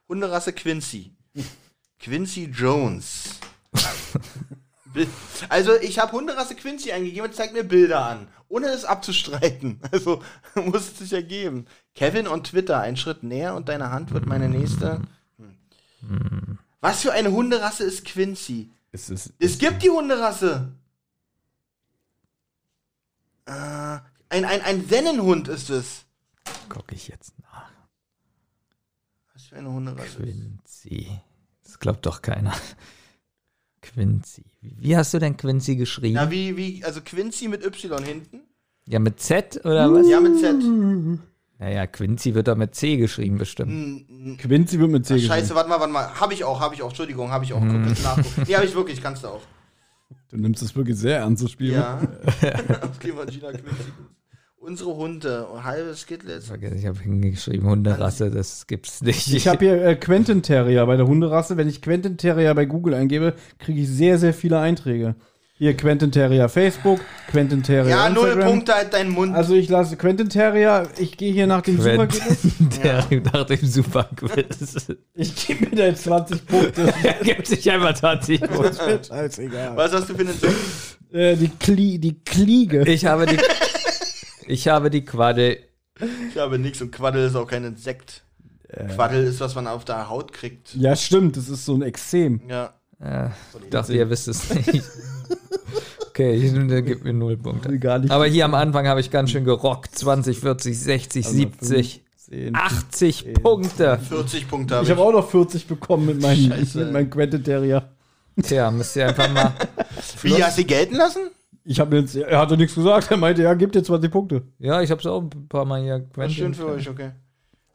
Hunderasse Quincy. Quincy Jones. Also, ich habe Hunderasse Quincy eingegeben und zeigt mir Bilder an. Ohne es abzustreiten. Also, muss es sich ergeben. Kevin on Twitter, ein Schritt näher und deine Hand wird meine nächste. Hm. Was für eine Hunderasse ist Quincy? Es ist, Es gibt die Hunderasse. Äh, ein, ein, ein Sennenhund ist es. Gucke ich jetzt nach. Was für eine Hunderasse? Quincy. Das glaubt doch keiner. Quincy. Wie hast du denn Quincy geschrieben? Ja, wie, wie, also Quincy mit Y hinten? Ja, mit Z oder was? Ja, mit Z. Naja, Quincy wird doch mit C geschrieben, bestimmt. Hm, Quincy wird mit C Ach, geschrieben. Scheiße, warte mal, warte mal. Hab ich auch, hab ich auch. Entschuldigung, hab ich auch. Nachgucken. Nee, hab ich wirklich, kannst du auch. Du nimmst es wirklich sehr ernst, das Spiel. Ja. Klimagina Quincy. Unsere Hunde, halbe Skitlets. Ich habe hingeschrieben, Hunderasse, das gibt's nicht. Ich habe hier äh, Quentin Terrier bei der Hunderasse. Wenn ich Quentin Terrier bei Google eingebe, kriege ich sehr, sehr viele Einträge. Hier Quentin Terrier Facebook, Quentin Terrier Ja, null Instagram. Punkte, halt deinen Mund. Also ich lasse Quentin Terrier, ich gehe hier nach dem Suchergebnis. Quentin, der nach dem Superquiz. Ich gebe mir da jetzt 20 Punkte. Er gibt sich einfach 20 Punkte. Scheißegal. Was hast du für Sekt? Äh, die, Kli die Kliege. Ich habe die. Ich habe die Quaddel. Ich habe nix und Quaddel ist auch kein Insekt. Quaddel ist, was man auf der Haut kriegt. Ja, stimmt, das ist so ein Exem. Ja. Äh, ich dachte, ihr wisst es nicht. Okay, ich, der gibt mir null Punkte. Gar nicht. Aber hier am Anfang habe ich ganz schön gerockt. 20, 40, 60, 70, 10. 80 Punkte. 40 Punkte habe Ich ich. habe auch noch 40 bekommen mit meinem, mit meinem Quentin Terrier. Tja, müsst ihr einfach mal. Wie, hast du die gelten lassen? Ich habe jetzt, er hatte nichts gesagt, er meinte, ja, gib dir 20 Punkte. Ja, ich habe es auch ein paar Mal hier. Das ist schön für euch, okay.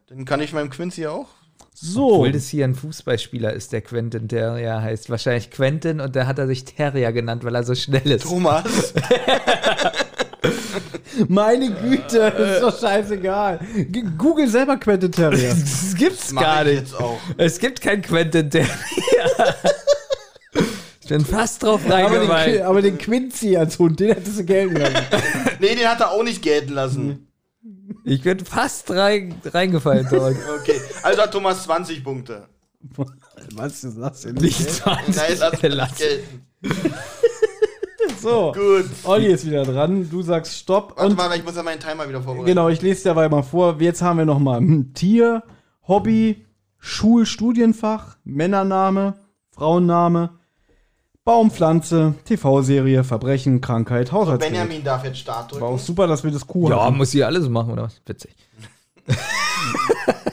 Dann kann ich meinem Quincy auch. So. Obwohl das hier ein Fußballspieler ist, der Quentin Terrier heißt. Wahrscheinlich Quentin und der hat er sich Terrier genannt, weil er so schnell ist. Thomas. Meine Güte, ist doch scheißegal. G Google selber Quentin Terrier. Das gibt's Mach gar ich nicht. jetzt auch. Es gibt kein Quentin Terrier. ich bin fast drauf aber, reingefallen. aber den Quincy als Hund, den hättest du gelten lassen. Nee, den hat er auch nicht gelten lassen. Ich bin fast rein, reingefallen dort. Okay. Also hat Thomas 20 Punkte. Was ist das denn? Nicht Nein, lass 20. mich gelten. So, Gut. Olli ist wieder dran. Du sagst Stopp. Warte Und mal, ich muss ja meinen Timer wieder vorbereiten. genau, ich lese dir dabei mal vor. Jetzt haben wir noch mal Tier, Hobby, Schulstudienfach, Männername, Frauenname, Baumpflanze, TV-Serie, Verbrechen, Krankheit, Haushaltsgerät. Benjamin darf jetzt Start drücken. War auch super, dass wir das Kuh Ja, hatten. muss ich alles machen, oder was? Witzig.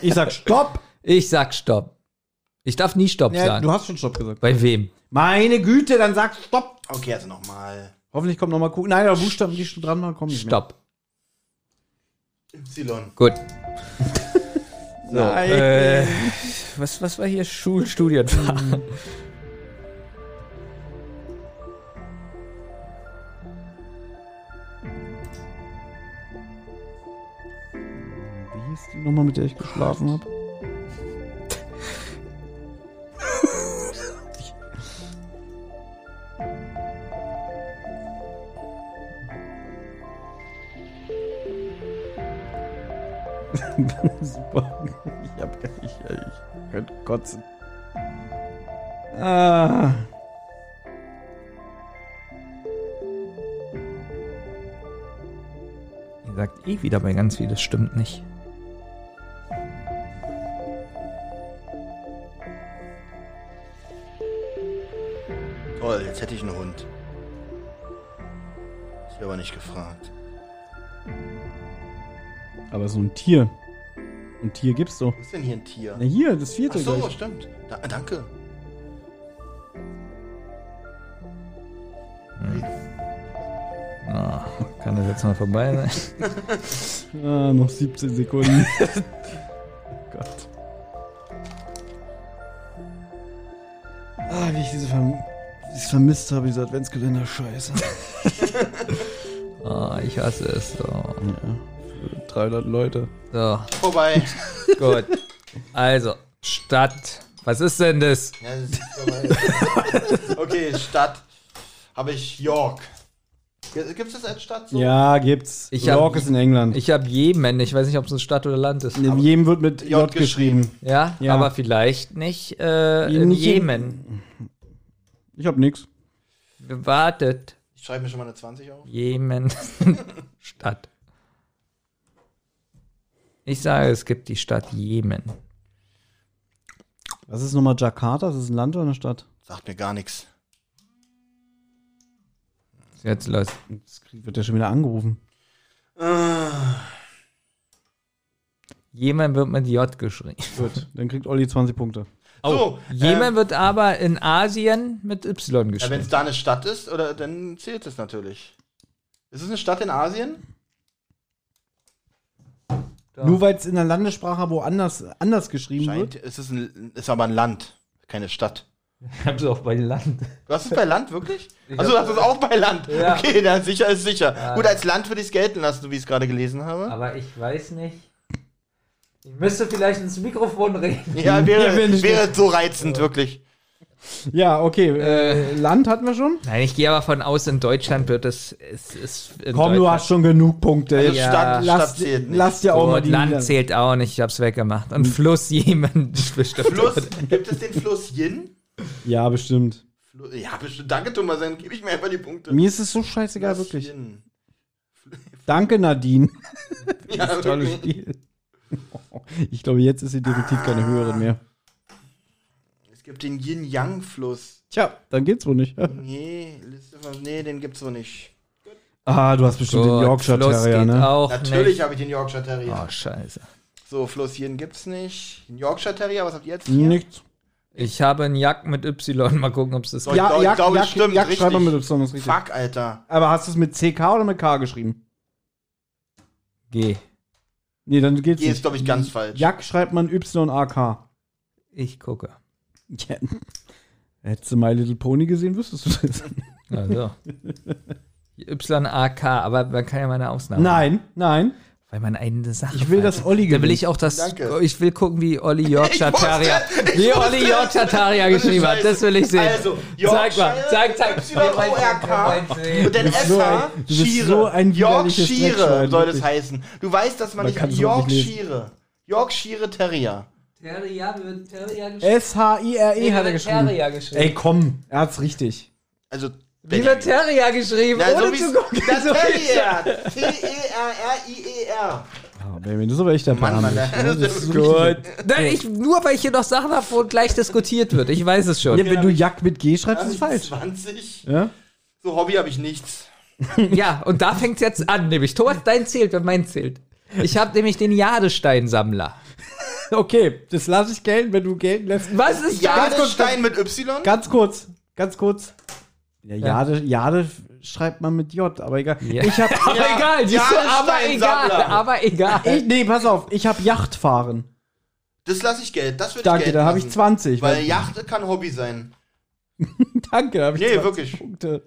Ich sag Stopp. Ich sag Stopp. Ich darf nie Stopp Ja, sagen. du hast schon Stopp gesagt. Bei wem? Meine Güte, dann sag Stopp. Okay, also nochmal. Hoffentlich kommt noch mal Kuh. Nein, aber Buchstaben, die schon dran waren, kommen nicht mehr. Stopp. Y. Gut. Nein. Äh, was, was war hier Schulstudienfach? Nummer, mit der ich geschlafen habe? Super. Ich hab gar nicht. Ich könnte kotzen. Ah. Sagt eh wieder bei ganz viel, das stimmt nicht. Hätte ich einen Hund. Ist aber nicht gefragt. Aber so ein Tier. Ein Tier gibt's doch. Wo ist denn hier ein Tier? Na hier, das Ach vierte so, gleich. stimmt. Da, danke. Na, kann das jetzt mal vorbei sein? Ah, noch 17 Sekunden. Gott. Ah, wie ich diese verm dieses vermisst habe, diese Adventskalender. Scheiße. Oh, ich hasse es so. Ja, für 300 Leute. So, Vorbei. gut. Also, Stadt. Was ist denn das? ja, das ist vorbei. okay, Stadt. Habe ich York. Gibt es das als Stadt so? Ja, gibt's. Ich York hab- ist in England. Ich habe Jemen. Ich weiß nicht, ob es eine Stadt oder Land ist. in jedem wird mit J, J geschrieben. Ja, Ja. aber vielleicht nicht äh, in- Jemen. Ich hab nix. Wartet. Ich schreibe mir schon mal eine 20 auf. Jemen. Stadt. Ich sage, es gibt die Stadt Jemen. Was ist nochmal Jakarta? Ist das ein Land oder eine Stadt? Sagt mir gar nichts. Jetzt los. Jetzt wird ja schon wieder angerufen. Jemen wird mit J geschrieben. Gut, dann kriegt Olli 20 Punkte. So, Jemen ähm, wird aber in Asien mit Y ja, wenn geschrieben. es da eine Stadt ist, oder dann zählt es natürlich. Ist es eine Stadt in Asien? Nur weil es in der Landessprache woanders anders geschrieben Scheint, wird. es ist, ein, ist aber ein Land, keine Stadt. Ich hab's auch bei Land. Du hast es bei Land, wirklich? Ich Also du hast es auch bei Land. Ja. Okay, dann sicher ist sicher. Ja. Gut, als Land würde ich es gelten lassen, so wie ich es gerade gelesen habe. Aber ich weiß nicht. Ich müsste vielleicht ins Mikrofon reden. Ja, wäre, wäre so reizend, wirklich. Ja, okay. Äh, Land hatten wir schon. Nein, ich gehe aber von aus, in Deutschland wird es. es, es in Komm, du hast schon genug Punkte. Also Ja, Stadt, lass, Stadt zählt nicht. lass dir auch So, mal die Land Nieder- zählt auch nicht, ich hab's weggemacht. Und Fluss Jemen bestimmt. Fluss, gibt es den Fluss Yin? Ja, bestimmt. Ja, bestimmt. Danke, Thomas, dann gebe ich mir einfach die Punkte. Mir ist es so scheißegal, Fluss wirklich. Yin. Danke, Nadine. Ja, Tolles wirklich. Spiel. Ich glaube, jetzt ist sie definitiv keine höhere mehr. Es gibt den Yin-Yang-Fluss. Tja, dann geht's wohl nicht. Nee, Liste von, nee, den gibt's wohl nicht. Ah, du hast bestimmt den Gut, Yorkshire Fluss Terrier, geht ne? auch Natürlich habe ich den Yorkshire Terrier. Oh, scheiße. So, Fluss Yin gibt's nicht. Den Yorkshire Terrier, was habt ihr jetzt? hier? Nichts. Ich habe einen Jack mit Y. Mal gucken, ob es das Ich Ja, ich Jack, glaube, Jack, es stimmt, Jack schreibt man mit. Y, ist richtig. Fuck, Alter. Aber hast du es mit CK oder mit K geschrieben? G. Nee, dann geht's Hier ist, glaube ich, ganz falsch. Jack schreibt man Y-A-K. Ich gucke. Ja. Hättest du My Little Pony gesehen, wüsstest du das. Also. YAK, aber man kann ja mal eine Ausnahme. Nein, nein. Weil man eine Sache. Ich will, dass Olli Da will gewinnt. ich auch das. Danke. Ich will gucken, wie Olli Yorkshire Terrier. ich Wie Olli. Yorkshire Terrier geschrieben hat. Das will ich sehen. Also, Zeig mal. Yorkshire, Zeig, zeig. Y-O-R-K. Und dann SH, du bist Shire. so ein Yorkshire soll das heißen. Du weißt, dass man, Man nicht Yorkshire. Yorkshire Terrier. Terrier wird Terrier geschrieben. S-H-I-R-E hat er geschrieben. Terrier geschrieben. Ey, komm, er hat's richtig. Also, Wie wird Terrier geschrieben? Ja, ohne so zu gucken. das So Terrier. T-E-R-R-I-E-R. Ah, Baby, das ist aber echt der Mann, Mann, das Das ist Gut. Nein, ich, nur weil ich hier noch Sachen habe, wo gleich diskutiert wird. Ich weiß es schon. Ja, wenn du Jack mit G schreibst, ist es falsch. 20. Ja? So Hobby habe ich nichts. Ja, und da fängt es jetzt an, nämlich Thomas, dein zählt, wenn mein zählt. Ich habe nämlich den Jadesteinsammler. Okay, das lasse ich gelten, wenn du gelten lässt. Was ist? Jadestein mit Y? Ganz kurz, ganz kurz. Ja, Jade, Jade schreibt man mit J, aber egal. Ja. Ich hab, Aber egal, siehst du, aber egal, aber egal. ich, nee, pass auf, ich habe Yachtfahren. Das lasse ich Geld. Das würde ich Danke, da habe ich lassen. 20. Weil Yacht kann Hobby sein. Danke, da habe ich Nee, 20 wirklich. Punkte.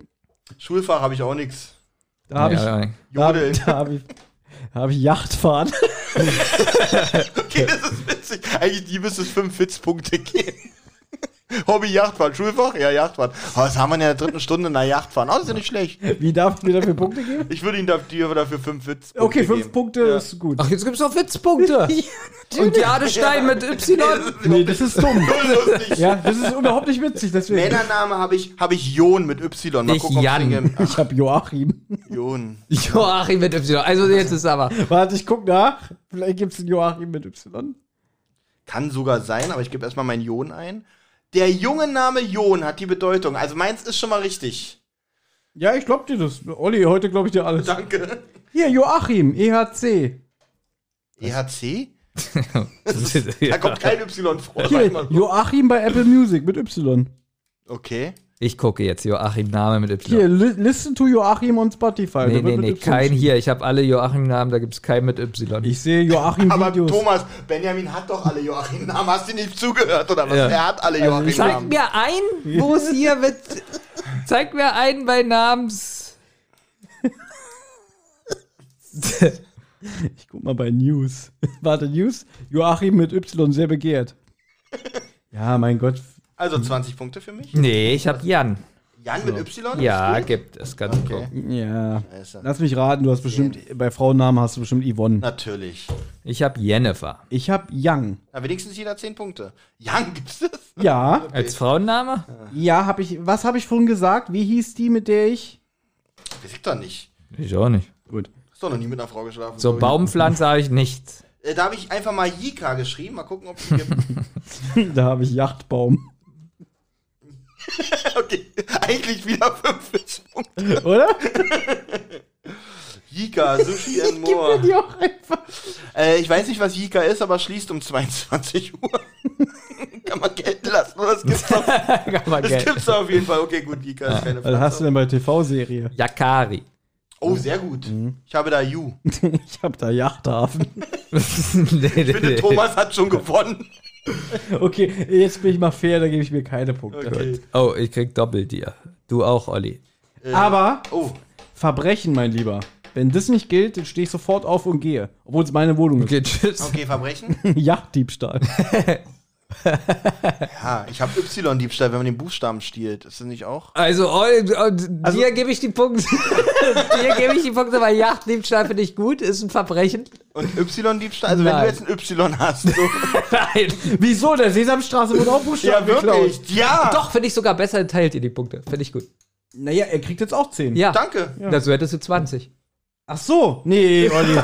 Schulfach habe ich auch nichts. Da habe ich, Ja, da Jodeln. da hab ich, da hab ich Yachtfahren. Okay, das ist witzig. Eigentlich die müsste es 5 Witzpunkte geben. Hobby Yachtfahren, Schulfach? Ja, Yachtfahren. Oh, das haben wir in der dritten Stunde, na Yachtfahren. Oh, das ist ja nicht schlecht. Wie darf ich mir dafür Punkte geben? Ich würde Ihnen dafür, dafür fünf Witz. Okay, fünf geben. Punkte Ja. ist gut. Ach, jetzt gibt's noch Witzpunkte. Und Jadestein mit Y. nee, das ist dumm. Null lustig. ja, das ist überhaupt nicht witzig, deswegen. Männername habe ich, hab ich Jon mit Y. Mal Ich gucken, ob Jan. Ich hab Joachim. Jon. Joachim mit Y. Also jetzt ist aber. Warte, ich guck nach. Vielleicht gibt's einen Joachim mit Y. Kann sogar sein, aber ich gebe erstmal meinen Jon ein. Der junge Name Jon hat die Bedeutung. Also meins ist schon mal richtig. Ja, ich glaub dir das. Olli, heute glaube ich dir alles. Danke. Hier, Joachim, EHC. EHC? Da kommt kein Y vor. Hier. Joachim bei Apple Music mit Y. Okay. Ich gucke jetzt Joachim Name mit Y. Hier, li listen to Joachim on Spotify. Nee, wird nee, nee, kein hier. Ich habe alle Joachim-Namen, da gibt's keinen mit Y. Ich sehe Joachim Aber Videos. Thomas, Benjamin hat doch alle Joachim-Namen. Hast du nicht zugehört oder was? Ja. Er hat alle Also ich- Zeig Joachim-Namen. mir ein, wo es hier mit. Zeig mir einen bei Namens. Ich guck mal bei News. Warte, News? Joachim mit Y sehr begehrt. Ja, mein Gott. Also 20 Punkte für mich. Nee, ich habe Jan. Jan mit Y? Ja, Spiel? gibt es. Ganz Okay. okay. Ja. Scheiße. Lass mich raten, du hast bestimmt, bei Frauennamen hast du bestimmt Yvonne. Natürlich. Ich habe Jennifer. Ich hab Young. Na, wenigstens jeder 10 Punkte. Jan, gibt's das? Ja, Als Frauenname? ja, hab ich, was habe ich vorhin gesagt? Wie hieß die, mit der ich? Weiß ich doch nicht. Ich auch nicht. Gut. Hast doch noch nie mit einer Frau geschlafen. So. Baumpflanze habe ich nicht. Äh, da habe ich einfach mal Jika geschrieben. Mal gucken, ob es die gibt. Da habe ich Yachtbaum. okay. Eigentlich wieder 5 Punkte. Oder? Jika, Sushi and More. Die auch einfach. Äh, ich weiß nicht, was Jika ist, aber schließt um 22 Uhr. Kann man gelten lassen. oder? Das gibt's doch, Kann man das Geld. gibt's doch auf jeden Fall. Okay, gut, Jika ist keine Was hast du denn bei TV-Serie? Yakari. Oh, sehr gut. Mhm. Ich habe da Ju. Ich hab da Yachthafen. nee, nee, Ich finde, nee. Thomas hat schon gewonnen. Okay, jetzt bin ich mal fair, da gebe ich mir keine Punkte. Okay. Oh, ich krieg Doppeltier. Du auch, Olli. Aber Oh, Verbrechen, mein Lieber. Wenn das nicht gilt, dann stehe ich sofort auf und gehe. Obwohl es meine Wohnung Okay, tschüss. okay, Verbrechen. ist. Yachtdiebstahl. Ja, ich habe Y-Diebstahl, wenn man den Buchstaben stiehlt. Ist das nicht auch? Also, Olli, oh, dir gebe ich die Punkte. dir gebe ich die Punkte, weil Yachtdiebstahl finde ich gut, ist ein Verbrechen. Und Y-Diebstahl? Also, wenn Nein. du jetzt ein Y hast. So. Nein. Wieso? Der Sesamstraße wurde auch Buchstaben geklaut. Ja. Doch, finde ich sogar besser, teilt ihr die Punkte. Finde ich gut. Naja, er kriegt jetzt auch 10. Ja. Danke. Ja. So hättest du 20. Ach so. Nee, Olli.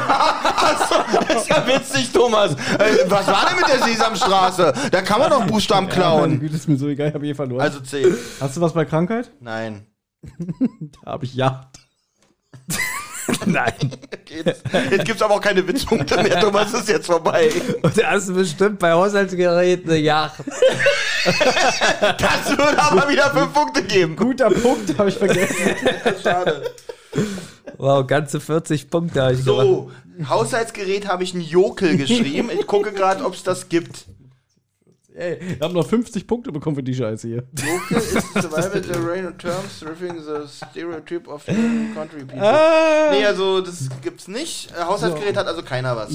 Das ist ja witzig, Thomas. Äh, was war denn mit der Sesamstraße? Da kann man doch Buchstaben klauen. Güte, ist mir so egal, ich habe eh verloren. Also 10. Hast du was bei Krankheit? Nein. Da habe ich Yacht. Nein. Okay, Jetzt, jetzt gibt's aber auch keine Witzpunkte mehr, Thomas. Ist jetzt vorbei. Und da hast du bestimmt bei Haushaltsgeräten eine Yacht. Das würde aber wieder 5 Punkte geben. Guter Punkt, habe ich vergessen. Schade. Wow, ganze 40 Punkte habe ich gemacht. So, Haushaltsgerät habe ich einen Jokel geschrieben. Ich gucke gerade, ob es das gibt. Ey, ich habe noch 50 Punkte bekommen für die Scheiße hier. Jokel is survival the of terms, riffing the stereotype of country people. Ah. Nee, also das gibt's nicht. Äh, Haushaltsgerät hat also keiner was.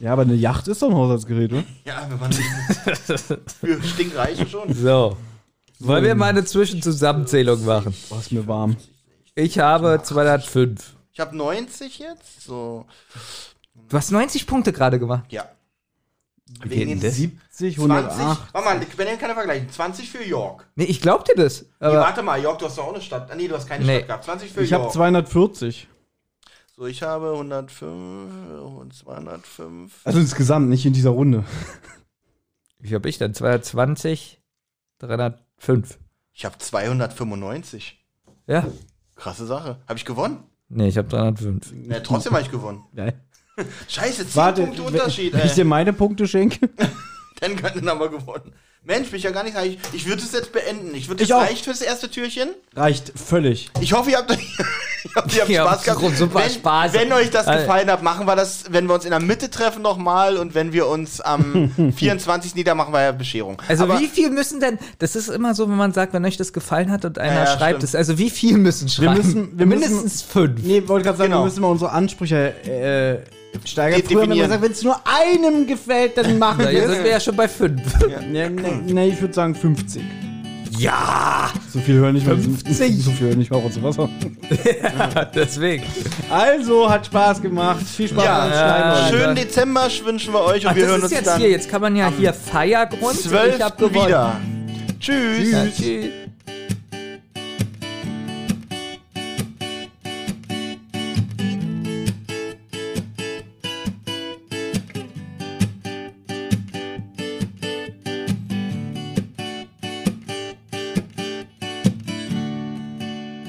Ja, aber eine Yacht ist doch ein Haushaltsgerät, oder? Ja, wenn man für Stinkreiche schon. So. Wollen wir mal eine Zwischenzusammenzählung machen? Oh, ist mir warm. Ich habe 205. Ich habe 90 jetzt. So, Du hast 90 Punkte gerade gemacht. ja. Wegen den das? 70, 20. 108. Warte mal, Benjamin kann er vergleichen. 20 für York. Nee, ich glaub dir das. Nee, warte mal, York, du hast doch auch eine Stadt. Ah, nee, du hast keine Nee. Stadt gehabt. 20 für Ich habe York. 240. so, ich habe 105 und 205. Also insgesamt, nicht in dieser Runde. wie habe ich denn? 220, 305. Ich habe 295. Ja. Krasse Sache. Habe ich gewonnen? Nee, ich habe 305. Ne, trotzdem habe ich gewonnen. Nein. Scheiße, 10 Warte, Punkte Unterschied, wenn ich dir ey. meine Punkte schenke? Dann könnten wir aber gewonnen. Mensch, bin ich ja gar nicht. Ich, ich würde es jetzt beenden. Ich würde Ich es auch. reicht fürs erste Türchen. Reicht völlig. Ich hoffe, ihr habt, ich hoffe, ihr habt Ja, Spaß gehabt. super wenn, Spaß. wenn euch das Alter. gefallen hat, machen wir das, wenn wir uns in der Mitte treffen nochmal und wenn wir uns am 24. nieder machen wir ja Bescherung. Also Aber wie viel müssen denn, das ist immer so, wenn man sagt, wenn euch das gefallen hat und einer Ja, ja, schreibt stimmt. es, also wie viel müssen schreiben? müssen- wir müssen- Mindestens fünf. Nee, wollte gerade sagen, Genau. wir müssen mal unsere Ansprüche äh, steigern. Früher haben wir gesagt, wenn es nur einem gefällt, dann machen wir jetzt sind es. wir ja schon bei fünf. Nee, nee, nee, ich würde sagen 50. Ja, So viel hören nicht mal 50. So viel hören nicht mal und sowas. deswegen. Also, hat Spaß gemacht. Viel Spaß Ja, beim Schneiden. ja. Schönen Dezember wünschen wir euch und Ach, wir das hören ist uns jetzt dann hier. Jetzt kann man ja hier Feiergrund. Ich 12. hab gewonnen. wieder. Tschüss. Ja, tschüss.